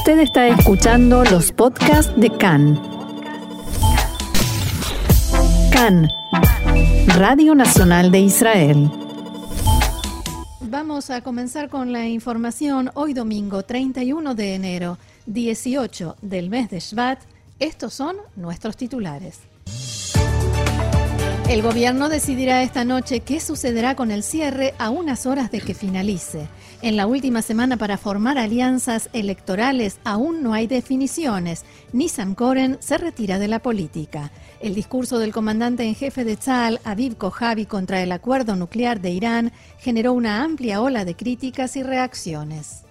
Usted está escuchando los podcasts de CAN. CAN, Radio Nacional de Israel. Vamos a comenzar con la información hoy domingo 31 de enero, 18 del mes de Shvat. Estos son nuestros titulares. El gobierno decidirá esta noche qué sucederá con el cierre a unas horas de que finalice. En la última semana para formar alianzas electorales aún no hay definiciones. Nissan Koren se retira de la política. El discurso del comandante en jefe de Tzal, Aviv Kojavi, contra el acuerdo nuclear de Irán generó una amplia ola de críticas y reacciones.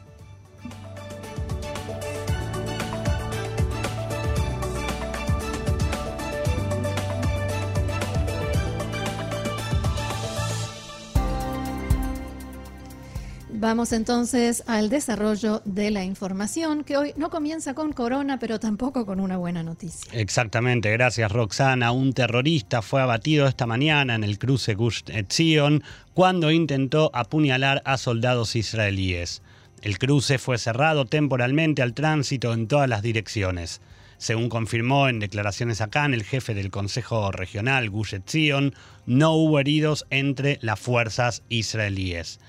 Vamos entonces al desarrollo de la información que hoy no comienza con corona, pero tampoco con una buena noticia. Exactamente, gracias Roxana. Un terrorista fue abatido esta mañana en el cruce Gush Etzion cuando intentó apuñalar a soldados israelíes. El cruce fue cerrado temporalmente al tránsito en todas las direcciones. Según confirmó en declaraciones acá el jefe del Consejo Regional Gush Etzion, no hubo heridos entre las fuerzas israelíes.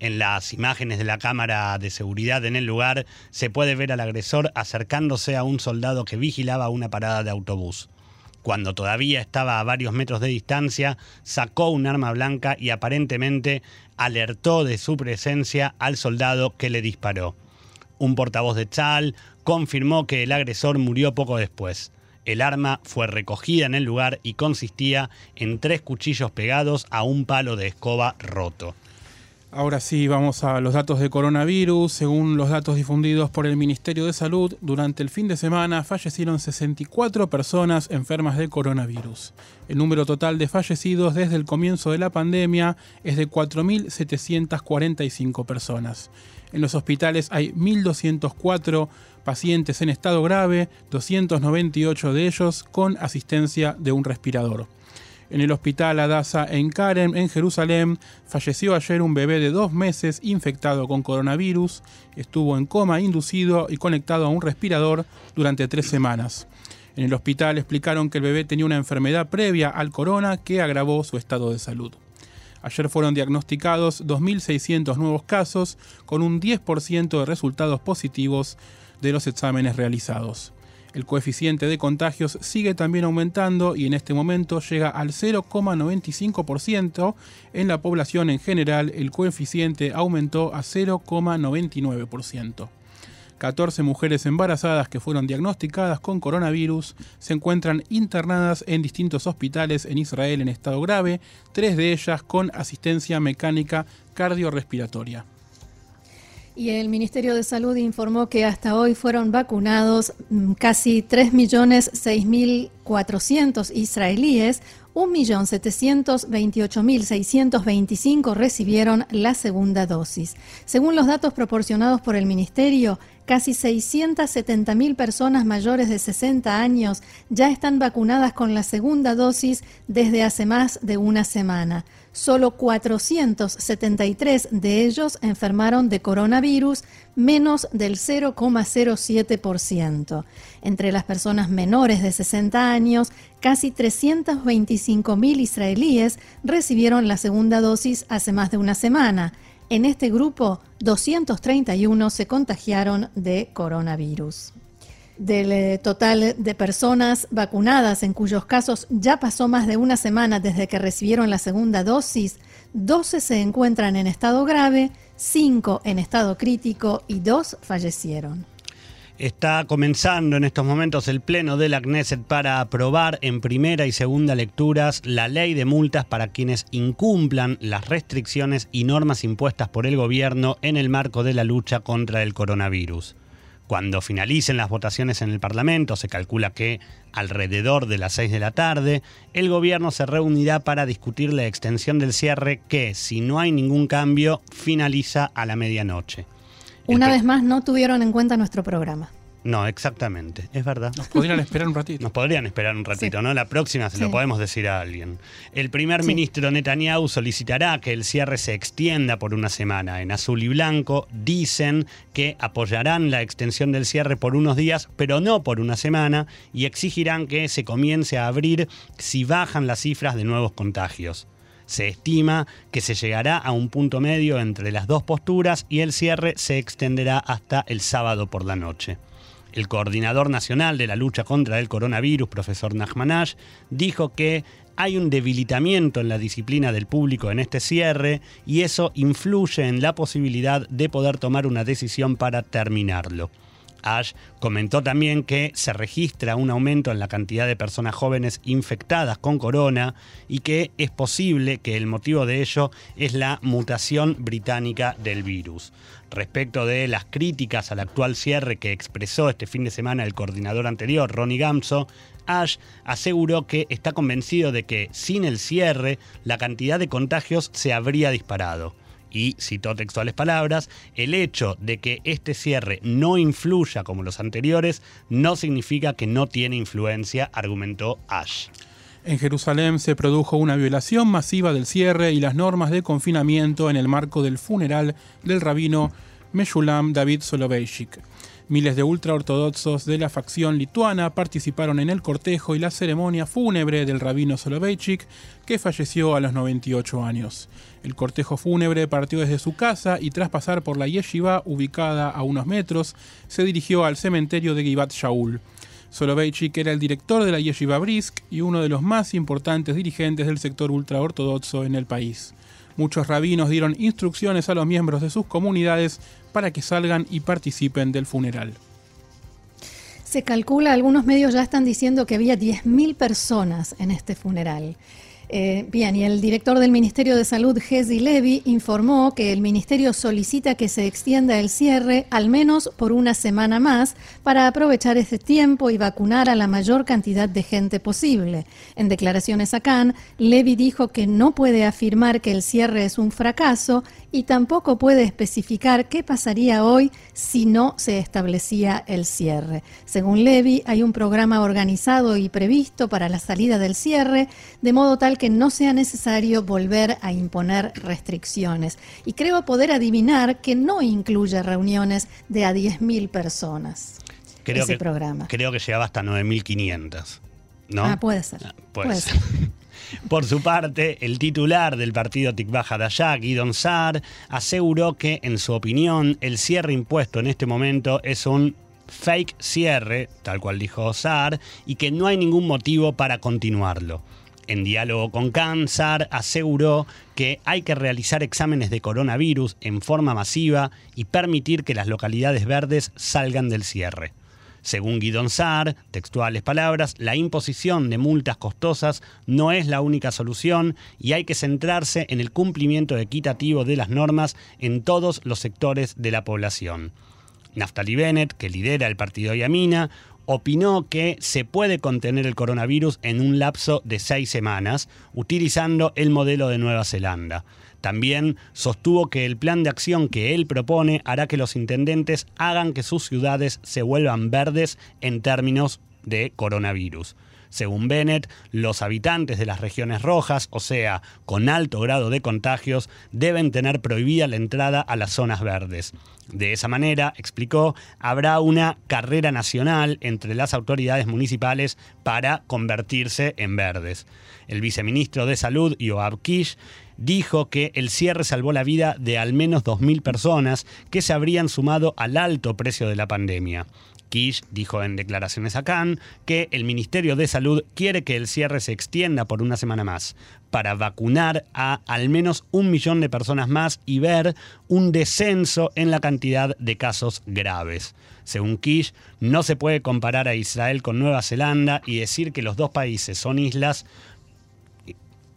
En las imágenes de la cámara de seguridad en el lugar se puede ver al agresor acercándose a un soldado que vigilaba una parada de autobús. Cuando todavía estaba a varios metros de distancia, sacó un arma blanca y aparentemente alertó de su presencia al soldado que le disparó. Un portavoz de Chal confirmó que el agresor murió poco después. El arma fue recogida en el lugar y consistía en tres cuchillos pegados a un palo de escoba roto. Ahora sí, vamos a los datos de coronavirus. Según los datos difundidos por el Ministerio de Salud, durante el fin de semana fallecieron 64 personas enfermas de coronavirus. El número total de fallecidos desde el comienzo de la pandemia es de 4.745 personas. En los hospitales hay 1.204 pacientes en estado grave, 298 de ellos con asistencia de un respirador. En el hospital Adasa en Karen, en Jerusalén, falleció ayer un bebé de dos meses infectado con coronavirus. Estuvo en coma inducido y conectado a un respirador durante tres semanas. En el hospital explicaron que el bebé tenía una enfermedad previa al corona que agravó su estado de salud. Ayer fueron diagnosticados 2.600 nuevos casos, con un 10% de resultados positivos de los exámenes realizados. El coeficiente de contagios sigue también aumentando y en este momento llega al 0,95%. En la población en general el coeficiente aumentó a 0,99%. 14 mujeres embarazadas que fueron diagnosticadas con coronavirus se encuentran internadas en distintos hospitales en Israel en estado grave, tres de ellas con asistencia mecánica cardiorrespiratoria. Y el Ministerio de Salud informó que hasta hoy fueron vacunados mm, casi 3.006.400 israelíes, 1.728.625 recibieron la segunda dosis. Según los datos proporcionados por el Ministerio, casi 670.000 personas mayores de 60 años ya están vacunadas con la segunda dosis desde hace más de una semana. Solo 473 de ellos enfermaron de coronavirus, menos del 0,07%. Entre las personas menores de 60 años, casi 325.000 israelíes recibieron la segunda dosis hace más de una semana. En este grupo, 231 se contagiaron de coronavirus del eh, total de personas vacunadas, en cuyos casos ya pasó más de una semana desde que recibieron la segunda dosis, 12 se encuentran en estado grave, 5 en estado crítico y 2 fallecieron. Está comenzando en estos momentos el pleno de la Knesset para aprobar en primera y segunda lecturas la ley de multas para quienes incumplan las restricciones y normas impuestas por el gobierno en el marco de la lucha contra el coronavirus. Cuando finalicen las votaciones en el Parlamento, se calcula que alrededor de las 6 de la tarde, el gobierno se reunirá para discutir la extensión del cierre que, si no hay ningún cambio, finaliza a la medianoche. Una vez más, no tuvieron en cuenta nuestro programa. No, exactamente, es verdad. Nos podrían esperar un ratito. Nos podrían esperar un ratito, Sí. ¿no? La próxima se lo podemos decir a alguien. El primer Sí. ministro Netanyahu solicitará que el cierre se extienda por una semana. En azul y blanco dicen que apoyarán la extensión del cierre por unos días, pero no por una semana, y exigirán que se comience a abrir si bajan las cifras de nuevos contagios. Se estima que se llegará a un punto medio entre las dos posturas y el cierre se extenderá hasta el sábado por la noche. El coordinador nacional de la lucha contra el coronavirus, profesor Nachmanash, dijo que hay un debilitamiento en la disciplina del público en este cierre y eso influye en la posibilidad de poder tomar una decisión para terminarlo. Ash comentó también que se registra un aumento en la cantidad de personas jóvenes infectadas con corona y que es posible que el motivo de ello es la mutación británica del virus. Respecto de las críticas al actual cierre que expresó este fin de semana el coordinador anterior, Ronnie Gamso, Ash aseguró que está convencido de que sin el cierre la cantidad de contagios se habría disparado y citó textuales palabras, el hecho de que este cierre no influya como los anteriores no significa que no tiene influencia, argumentó Ash. En Jerusalén se produjo una violación masiva del cierre y las normas de confinamiento en el marco del funeral del rabino Meshulam David Soloveitchik. Miles de ultraortodoxos de la facción lituana participaron en el cortejo y la ceremonia fúnebre del rabino Soloveitchik, que falleció a los 98 años. El cortejo fúnebre partió desde su casa y tras pasar por la yeshiva ubicada a unos metros, se dirigió al cementerio de Givat Shaul. Soloveitchik era el director de la Yeshiva Brisk y uno de los más importantes dirigentes del sector ultraortodoxo en el país. Muchos rabinos dieron instrucciones a los miembros de sus comunidades para que salgan y participen del funeral. Se calcula, algunos medios ya están diciendo que había 10.000 personas en este funeral. Eh, bien, y el director del Ministerio de Salud, Gezi Levy, informó que el ministerio solicita que se extienda el cierre al menos por una semana más para aprovechar este tiempo y vacunar a la mayor cantidad de gente posible. En declaraciones a Cannes, Levy dijo que no puede afirmar que el cierre es un fracaso y tampoco puede especificar qué pasaría hoy si no se establecía el cierre. Según Levy, hay un programa organizado y previsto para la salida del cierre, de modo tal que no sea necesario volver a imponer restricciones. Y creo poder adivinar que no incluye reuniones de a 10.000 personas. Creo ese que, programa. Creo que llegaba hasta 9.500. ¿no? Ah, puede ser. Ah, puede puede ser. Por su parte, el titular del partido Tikvah Hadashah, Guidon Saar, aseguró que, en su opinión, el cierre impuesto en este momento es un fake cierre, tal cual dijo Saar, y que no hay ningún motivo para continuarlo. En diálogo con Khan, Saar aseguró que hay que realizar exámenes de coronavirus en forma masiva y permitir que las localidades verdes salgan del cierre. Según Guidon Saar, textuales palabras, la imposición de multas costosas no es la única solución y hay que centrarse en el cumplimiento equitativo de las normas en todos los sectores de la población. Naftali Bennett, que lidera el partido Yamina, opinó que se puede contener el coronavirus en un lapso de seis semanas, utilizando el modelo de Nueva Zelanda. También sostuvo que el plan de acción que él propone hará que los intendentes hagan que sus ciudades se vuelvan verdes en términos de coronavirus. Según Bennett, los habitantes de las regiones rojas, o sea, con alto grado de contagios, deben tener prohibida la entrada a las zonas verdes. De esa manera, explicó, habrá una carrera nacional entre las autoridades municipales para convertirse en verdes. El viceministro de Salud, Yoav Kish, dijo que el cierre salvó la vida de al menos 2.000 personas que se habrían sumado al alto precio de la pandemia. Kish dijo en declaraciones a Cannes que el Ministerio de Salud quiere que el cierre se extienda por una semana más para vacunar a al menos un millón de personas más y ver un descenso en la cantidad de casos graves. Según Kish, no se puede comparar a Israel con Nueva Zelanda y decir que los dos países son islas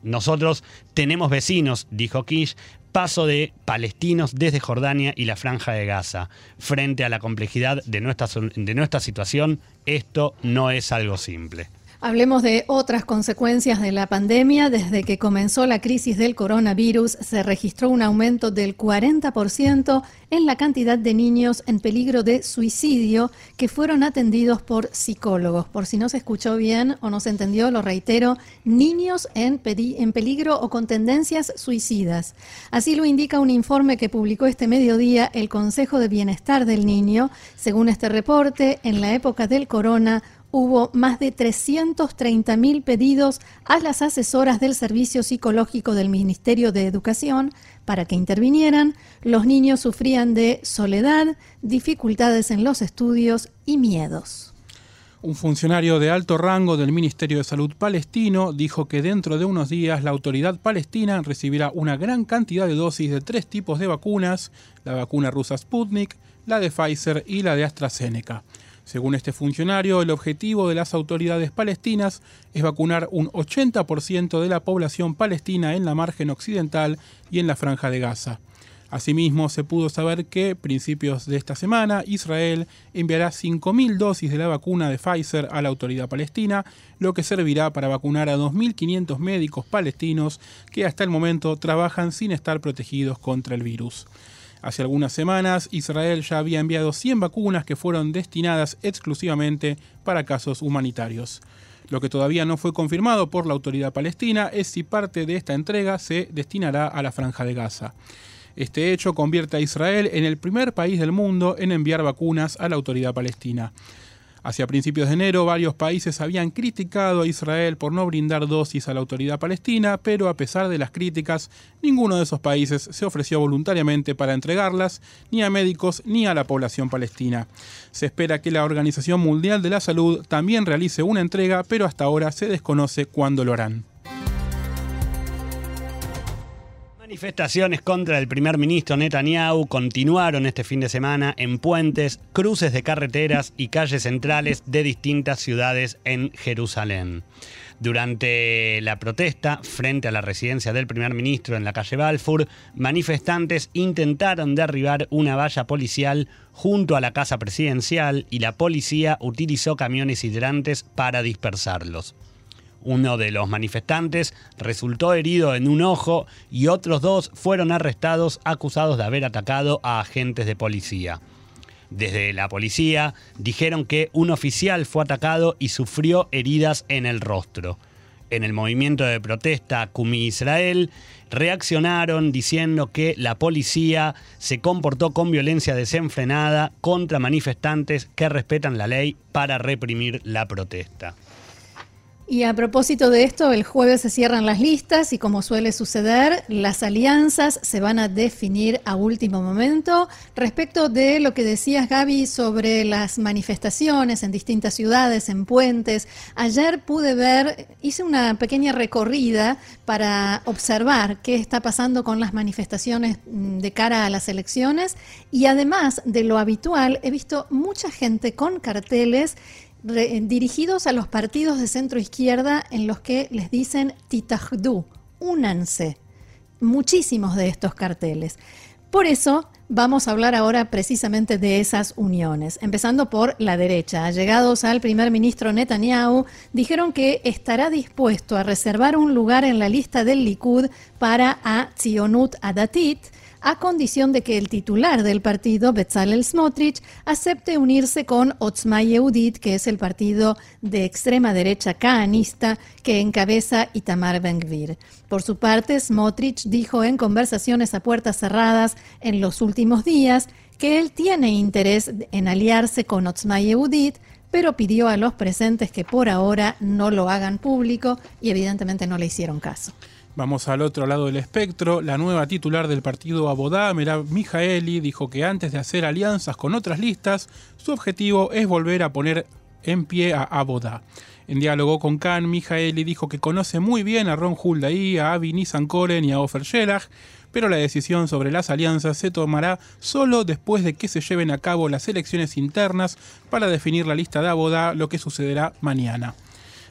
nosotros tenemos vecinos, dijo Kish, paso de palestinos desde Jordania y la franja de Gaza. Frente a la complejidad de nuestra, de nuestra situación, esto no es algo simple. Hablemos de otras consecuencias de la pandemia. Desde que comenzó la crisis del coronavirus, se registró un aumento del 40% en la cantidad de niños en peligro de suicidio que fueron atendidos por psicólogos. Por si no se escuchó bien o no se entendió, lo reitero, niños en, en peligro o con tendencias suicidas. Así lo indica un informe que publicó este mediodía el Consejo de Bienestar del Niño. Según este reporte, en la época del corona, hubo más de 330.000 pedidos a las asesoras del Servicio Psicológico del Ministerio de Educación para que intervinieran. Los niños sufrían de soledad, dificultades en los estudios y miedos. Un funcionario de alto rango del Ministerio de Salud palestino dijo que dentro de unos días la autoridad palestina recibirá una gran cantidad de dosis de tres tipos de vacunas, la vacuna rusa Sputnik, la de Pfizer y la de AstraZeneca. Según este funcionario, el objetivo de las autoridades palestinas es vacunar un 80% de la población palestina en la margen occidental y en la franja de Gaza. Asimismo, se pudo saber que, principios de esta semana, Israel enviará 5.000 dosis de la vacuna de Pfizer a la autoridad palestina, lo que servirá para vacunar a 2.500 médicos palestinos que hasta el momento trabajan sin estar protegidos contra el virus. Hace algunas semanas, Israel ya había enviado 100 vacunas que fueron destinadas exclusivamente para casos humanitarios. Lo que todavía no fue confirmado por la autoridad palestina es si parte de esta entrega se destinará a la franja de Gaza. Este hecho convierte a Israel en el primer país del mundo en enviar vacunas a la autoridad palestina. Hacia principios de enero, varios países habían criticado a Israel por no brindar dosis a la autoridad palestina, pero a pesar de las críticas, ninguno de esos países se ofreció voluntariamente para entregarlas, ni a médicos ni a la población palestina. Se espera que la Organización Mundial de la Salud también realice una entrega, pero hasta ahora se desconoce cuándo lo harán. Manifestaciones contra el primer ministro Netanyahu continuaron este fin de semana en puentes, cruces de carreteras y calles centrales de distintas ciudades en Jerusalén. Durante la protesta frente a la residencia del primer ministro en la calle Balfour, manifestantes intentaron derribar una valla policial junto a la casa presidencial y la policía utilizó camiones hidrantes para dispersarlos. Uno de los manifestantes resultó herido en un ojo y otros dos fueron arrestados acusados de haber atacado a agentes de policía. Desde la policía dijeron que un oficial fue atacado y sufrió heridas en el rostro. En el movimiento de protesta Kumi Israel reaccionaron diciendo que la policía se comportó con violencia desenfrenada contra manifestantes que respetan la ley para reprimir la protesta. Y a propósito de esto, el jueves se cierran las listas y como suele suceder, las alianzas se van a definir a último momento. Respecto de lo que decías, Gaby, sobre las manifestaciones en distintas ciudades, en puentes, ayer pude ver, hice una pequeña recorrida para observar qué está pasando con las manifestaciones mm, de cara a las elecciones y además de lo habitual, he visto mucha gente con carteles dirigidos a los partidos de centro izquierda en los que les dicen Titahdu, únanse. Muchísimos de estos carteles. Por eso vamos a hablar ahora precisamente de esas uniones, empezando por la derecha. Llegados al primer ministro Netanyahu, dijeron que estará dispuesto a reservar un lugar en la lista del Likud para a Tzionut Adatit, a condición de que el titular del partido, Bezalel Smotrich, acepte unirse con Otzma Yehudit, que es el partido de extrema derecha caanista que encabeza Itamar Ben-Gvir. Por su parte, Smotrich dijo en conversaciones a puertas cerradas en los últimos días que él tiene interés en aliarse con Otzma Yehudit, pero pidió a los presentes que por ahora no lo hagan público y evidentemente no le hicieron caso. Vamos al otro lado del espectro. La nueva titular del partido Abodá, Merab Mijaeli, dijo que antes de hacer alianzas con otras listas, su objetivo es volver a poner en pie a Abodá. En diálogo con Khan, Mijaeli dijo que conoce muy bien a Ron Huldaí, a Avi Nissankoren y a Ofer Shelah, pero la decisión sobre las alianzas se tomará solo después de que se lleven a cabo las elecciones internas para definir la lista de Abodá, lo que sucederá mañana.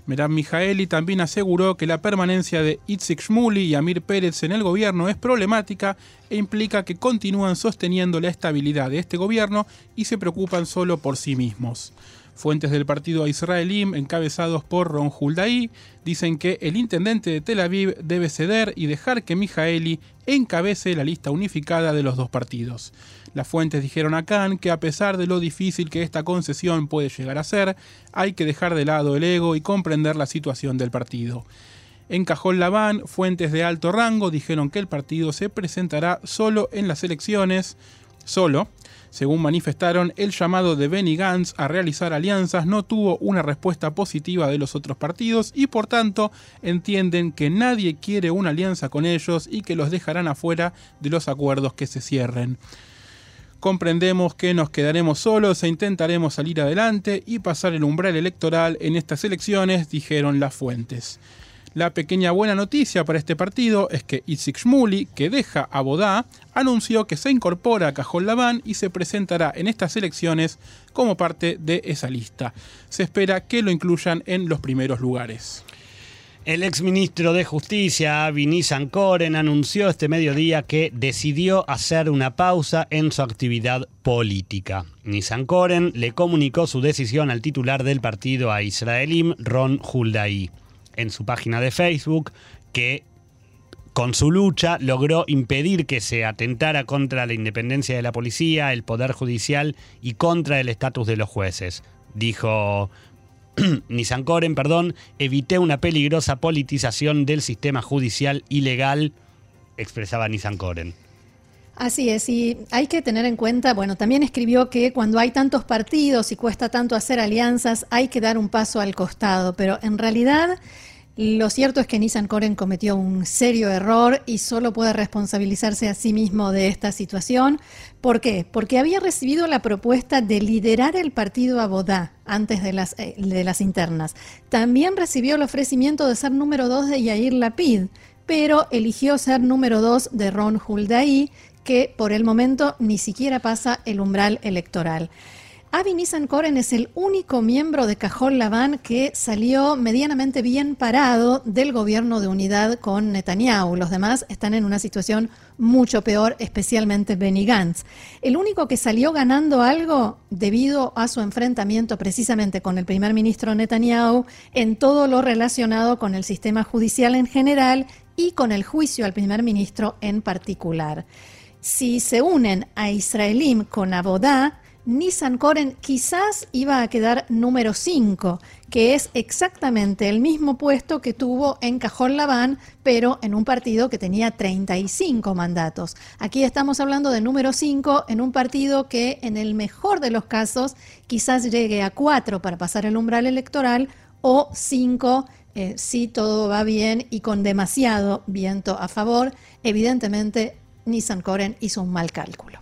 Merab Mijaeli también aseguró que la permanencia de Itzik Shmuli y Amir Pérez en el gobierno es problemática e implica que continúan sosteniendo la estabilidad de este gobierno y se preocupan solo por sí mismos. Fuentes del partido Israelim, encabezados por Ron Huldaí, dicen que el intendente de Tel Aviv debe ceder y dejar que Mijaeli encabece la lista unificada de los dos partidos. Las fuentes dijeron a Khan que a pesar de lo difícil que esta concesión puede llegar a ser, hay que dejar de lado el ego y comprender la situación del partido. En Cajón Labán, fuentes de alto rango dijeron que el partido se presentará solo en las elecciones, solo. Según manifestaron, el llamado de Benny Gantz a realizar alianzas no tuvo una respuesta positiva de los otros partidos y por tanto entienden que nadie quiere una alianza con ellos y que los dejarán afuera de los acuerdos que se cierren. Comprendemos que nos quedaremos solos e intentaremos salir adelante y pasar el umbral electoral en estas elecciones, dijeron las fuentes. La pequeña buena noticia para este partido es que Itzik Shmuli, que deja a Bodá, anunció que se incorpora a Cajón Labán y se presentará en estas elecciones como parte de esa lista. Se espera que lo incluyan en los primeros lugares. El exministro de Justicia, Avi Koren, anunció este mediodía que decidió hacer una pausa en su actividad política. Nissan Koren le comunicó su decisión al titular del partido a Israelim, Ron Huldaí en su página de Facebook que con su lucha logró impedir que se atentara contra la independencia de la policía, el poder judicial y contra el estatus de los jueces. Dijo Nissan Koren, perdón, evité una peligrosa politización del sistema judicial ilegal, expresaba Nissan Koren. Así es, y hay que tener en cuenta, bueno, también escribió que cuando hay tantos partidos y cuesta tanto hacer alianzas, hay que dar un paso al costado, pero en realidad lo cierto es que Nissan Koren cometió un serio error y solo puede responsabilizarse a sí mismo de esta situación. ¿Por qué? Porque había recibido la propuesta de liderar el partido Abodá antes de las, eh, de las internas. También recibió el ofrecimiento de ser número dos de Yair Lapid, pero eligió ser número dos de Ron Huldaí, que por el momento ni siquiera pasa el umbral electoral. Avi Koren es el único miembro de Cajol Laván que salió medianamente bien parado del gobierno de unidad con Netanyahu. Los demás están en una situación mucho peor, especialmente Benny Gantz. El único que salió ganando algo debido a su enfrentamiento precisamente con el primer ministro Netanyahu en todo lo relacionado con el sistema judicial en general y con el juicio al primer ministro en particular. Si se unen a Israelim con Abodá, Nissan Koren quizás iba a quedar número 5, que es exactamente el mismo puesto que tuvo en Cajón Labán, pero en un partido que tenía 35 mandatos. Aquí estamos hablando de número 5 en un partido que en el mejor de los casos quizás llegue a 4 para pasar el umbral electoral o 5 eh, si todo va bien y con demasiado viento a favor. Evidentemente, Nissan Koren hizo un mal cálculo.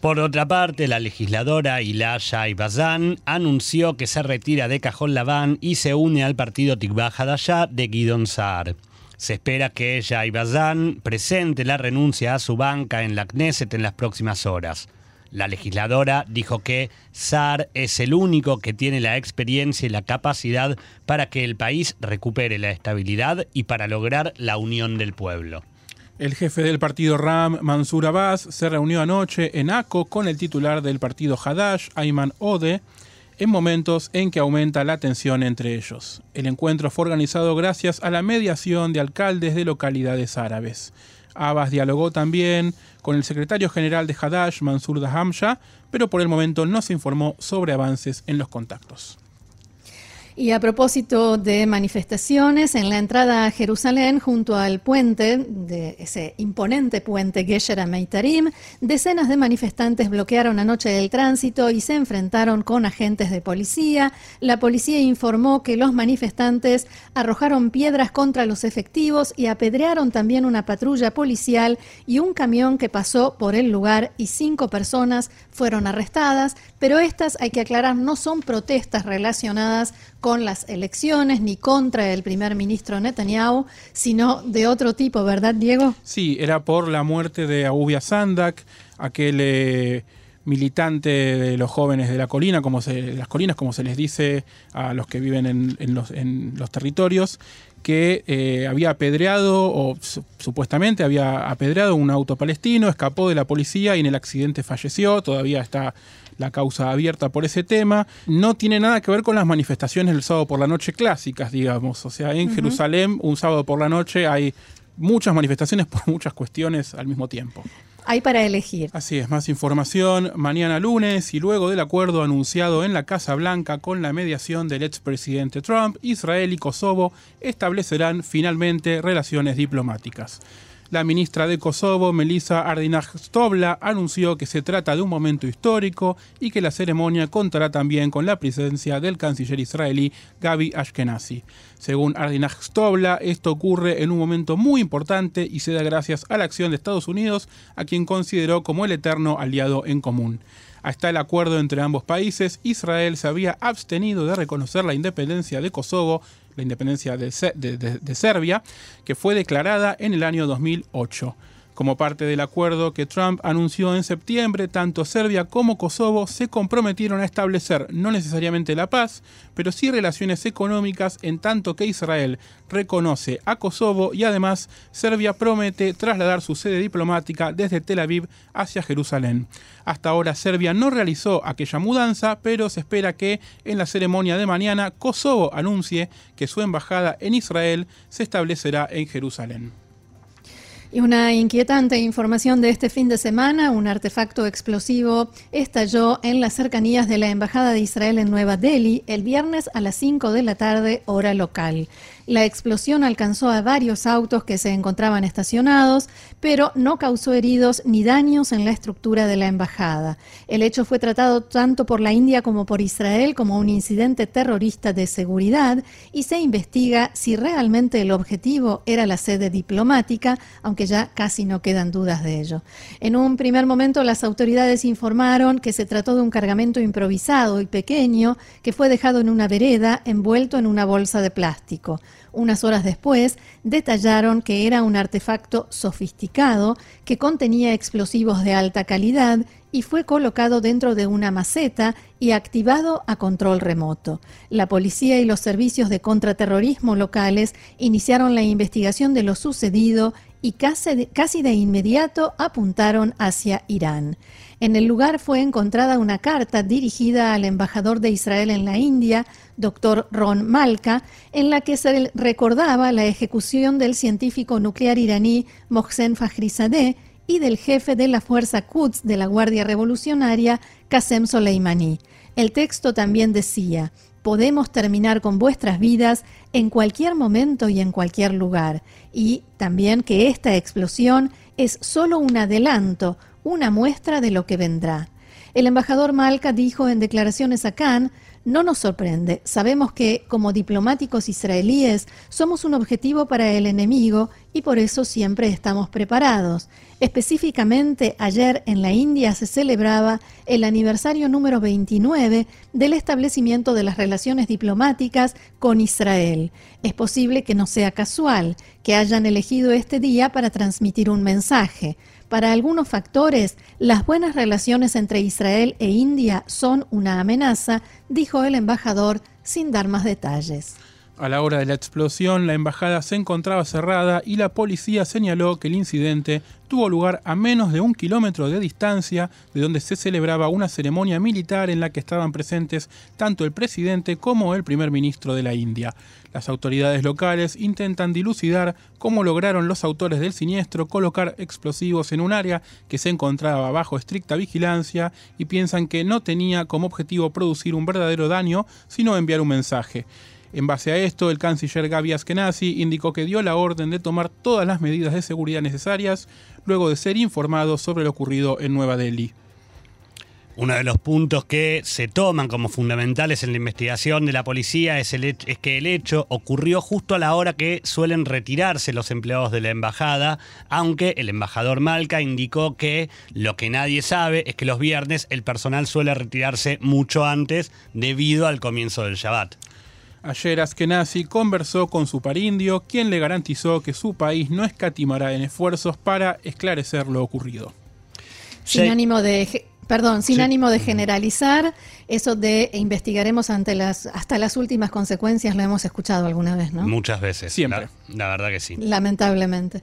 Por otra parte, la legisladora Ilaya Ibazán anunció que se retira de Cajón Labán y se une al partido Tikva Hadashah de Guidon Saar. Se espera que ella, Ibazán, presente la renuncia a su banca en la Knesset en las próximas horas. La legisladora dijo que Saar es el único que tiene la experiencia y la capacidad para que el país recupere la estabilidad y para lograr la unión del pueblo. El jefe del partido RAM, Mansur Abbas, se reunió anoche en ACO con el titular del partido Hadash, Ayman Ode, en momentos en que aumenta la tensión entre ellos. El encuentro fue organizado gracias a la mediación de alcaldes de localidades árabes. Abbas dialogó también con el secretario general de Hadash, Mansur Dahamsha, pero por el momento no se informó sobre avances en los contactos. Y a propósito de manifestaciones, en la entrada a Jerusalén, junto al puente, de ese imponente puente Gesher Meitarim, decenas de manifestantes bloquearon anoche el tránsito y se enfrentaron con agentes de policía. La policía informó que los manifestantes arrojaron piedras contra los efectivos y apedrearon también una patrulla policial y un camión que pasó por el lugar y cinco personas fueron arrestadas, pero estas, hay que aclarar, no son protestas relacionadas con las elecciones ni contra el primer ministro Netanyahu, sino de otro tipo, ¿verdad, Diego? Sí, era por la muerte de Ahubia Sandak, aquel eh, militante de los jóvenes de la colina, como se, las colinas, como se les dice a los que viven en, los, en los, territorios, que eh, había apedreado, o supuestamente había apedreado un auto palestino, escapó de la policía y en el accidente falleció, todavía está la causa abierta por ese tema. No tiene nada que ver con las manifestaciones del sábado por la noche clásicas, digamos. O sea, en Jerusalén, un sábado por la noche hay muchas manifestaciones por muchas cuestiones al mismo tiempo. Hay para elegir. Así es, más información mañana lunes y luego del acuerdo anunciado en la Casa Blanca con la mediación del expresidente Trump, Israel y Kosovo establecerán finalmente relaciones diplomáticas. La ministra de Kosovo, Melissa Ardinaj-Stobla, anunció que se trata de un momento histórico y que la ceremonia contará también con la presencia del canciller israelí Gaby Ashkenazi. Según Ardinaj-Stobla, esto ocurre en un momento muy importante y se da gracias a la acción de Estados Unidos, a quien consideró como el eterno aliado en común. Hasta el acuerdo entre ambos países, Israel se había abstenido de reconocer la independencia de Kosovo la independencia de, Serbia, que fue declarada en el año 2008. Como parte del acuerdo que Trump anunció en septiembre, tanto Serbia como Kosovo se comprometieron a establecer no necesariamente la paz, pero sí relaciones económicas en tanto que Israel reconoce a Kosovo y además Serbia promete trasladar su sede diplomática desde Tel Aviv hacia Jerusalén. Hasta ahora Serbia no realizó aquella mudanza, pero se espera que en la ceremonia de mañana Kosovo anuncie que su embajada en Israel se establecerá en Jerusalén. Y una inquietante información de este fin de semana, un artefacto explosivo estalló en las cercanías de la Embajada de Israel en Nueva Delhi el viernes a las 5 de la tarde, hora local. La explosión alcanzó a varios autos que se encontraban estacionados, pero no causó heridos ni daños en la estructura de la embajada. El hecho fue tratado tanto por la India como por Israel como un incidente terrorista de seguridad y se investiga si realmente el objetivo era la sede diplomática, aunque ya casi no quedan dudas de ello. En un primer momento las autoridades informaron que se trató de un cargamento improvisado y pequeño que fue dejado en una vereda envuelto en una bolsa de plástico. Unas horas después, detallaron que era un artefacto sofisticado que contenía explosivos de alta calidad y fue colocado dentro de una maceta y activado a control remoto. La policía y los servicios de contraterrorismo locales iniciaron la investigación de lo sucedido y casi de, inmediato apuntaron hacia Irán. En el lugar fue encontrada una carta dirigida al embajador de Israel en la India, doctor Ron Malka, en la que se recordaba la ejecución del científico nuclear iraní Mohsen Fakhrizadeh y del jefe de la Fuerza Quds de la Guardia Revolucionaria, Qasem Soleimani. El texto también decía, podemos terminar con vuestras vidas en cualquier momento y en cualquier lugar, y también que esta explosión es solo un adelanto, una muestra de lo que vendrá. El embajador Malka dijo en declaraciones a Cannes, no nos sorprende, sabemos que como diplomáticos israelíes somos un objetivo para el enemigo y por eso siempre estamos preparados. Específicamente, ayer en la India se celebraba el aniversario número 29 del establecimiento de las relaciones diplomáticas con Israel. Es posible que no sea casual que hayan elegido este día para transmitir un mensaje. Para algunos factores, las buenas relaciones entre Israel e India son una amenaza, dijo el embajador sin dar más detalles. A la hora de la explosión, la embajada se encontraba cerrada y la policía señaló que el incidente tuvo lugar a menos de un kilómetro de distancia de donde se celebraba una ceremonia militar en la que estaban presentes tanto el presidente como el primer ministro de la India. Las autoridades locales intentan dilucidar cómo lograron los autores del siniestro colocar explosivos en un área que se encontraba bajo estricta vigilancia y piensan que no tenía como objetivo producir un verdadero daño, sino enviar un mensaje. En base a esto, el canciller Gaby Askenazi indicó que dio la orden de tomar todas las medidas de seguridad necesarias luego de ser informado sobre lo ocurrido en Nueva Delhi. Uno de los puntos que se toman como fundamentales en la investigación de la policía es, es, que el hecho ocurrió justo a la hora que suelen retirarse los empleados de la embajada, aunque el embajador Malca indicó que lo que nadie sabe es que los viernes el personal suele retirarse mucho antes debido al comienzo del Shabbat. Ayer Askenazi conversó con su parindio, quien le garantizó que su país no escatimará en esfuerzos para esclarecer lo ocurrido. Sin ánimo de Perdón, sin Sí. ánimo de generalizar, eso de investigaremos ante las, hasta las últimas consecuencias lo hemos escuchado alguna vez, ¿no? Muchas veces. Siempre. La, la verdad que sí. Lamentablemente.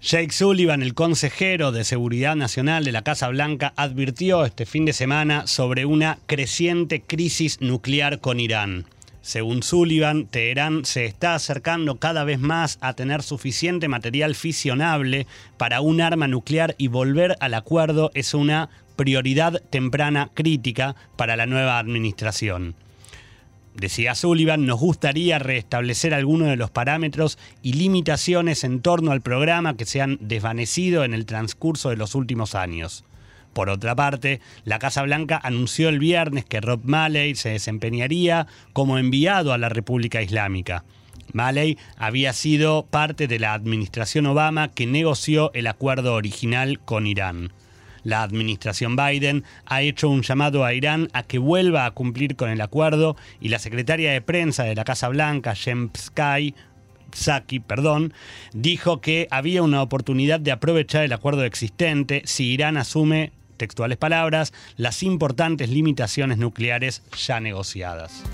Jake Sullivan, el consejero de Seguridad Nacional de la Casa Blanca, advirtió este fin de semana sobre una creciente crisis nuclear con Irán. Según Sullivan, Teherán se está acercando cada vez más a tener suficiente material fisionable para un arma nuclear y volver al acuerdo es una prioridad temprana crítica para la nueva administración. Decía Sullivan, nos gustaría restablecer algunos de los parámetros y limitaciones en torno al programa que se han desvanecido en el transcurso de los últimos años. Por otra parte, la Casa Blanca anunció el viernes que Rob Malley se desempeñaría como enviado a la República Islámica. Malley había sido parte de la administración Obama que negoció el acuerdo original con Irán. La administración Biden ha hecho un llamado a Irán a que vuelva a cumplir con el acuerdo y la secretaria de prensa de la Casa Blanca, Jen Psaki, perdón, dijo que había una oportunidad de aprovechar el acuerdo existente si Irán asume, textuales palabras, las importantes limitaciones nucleares ya negociadas.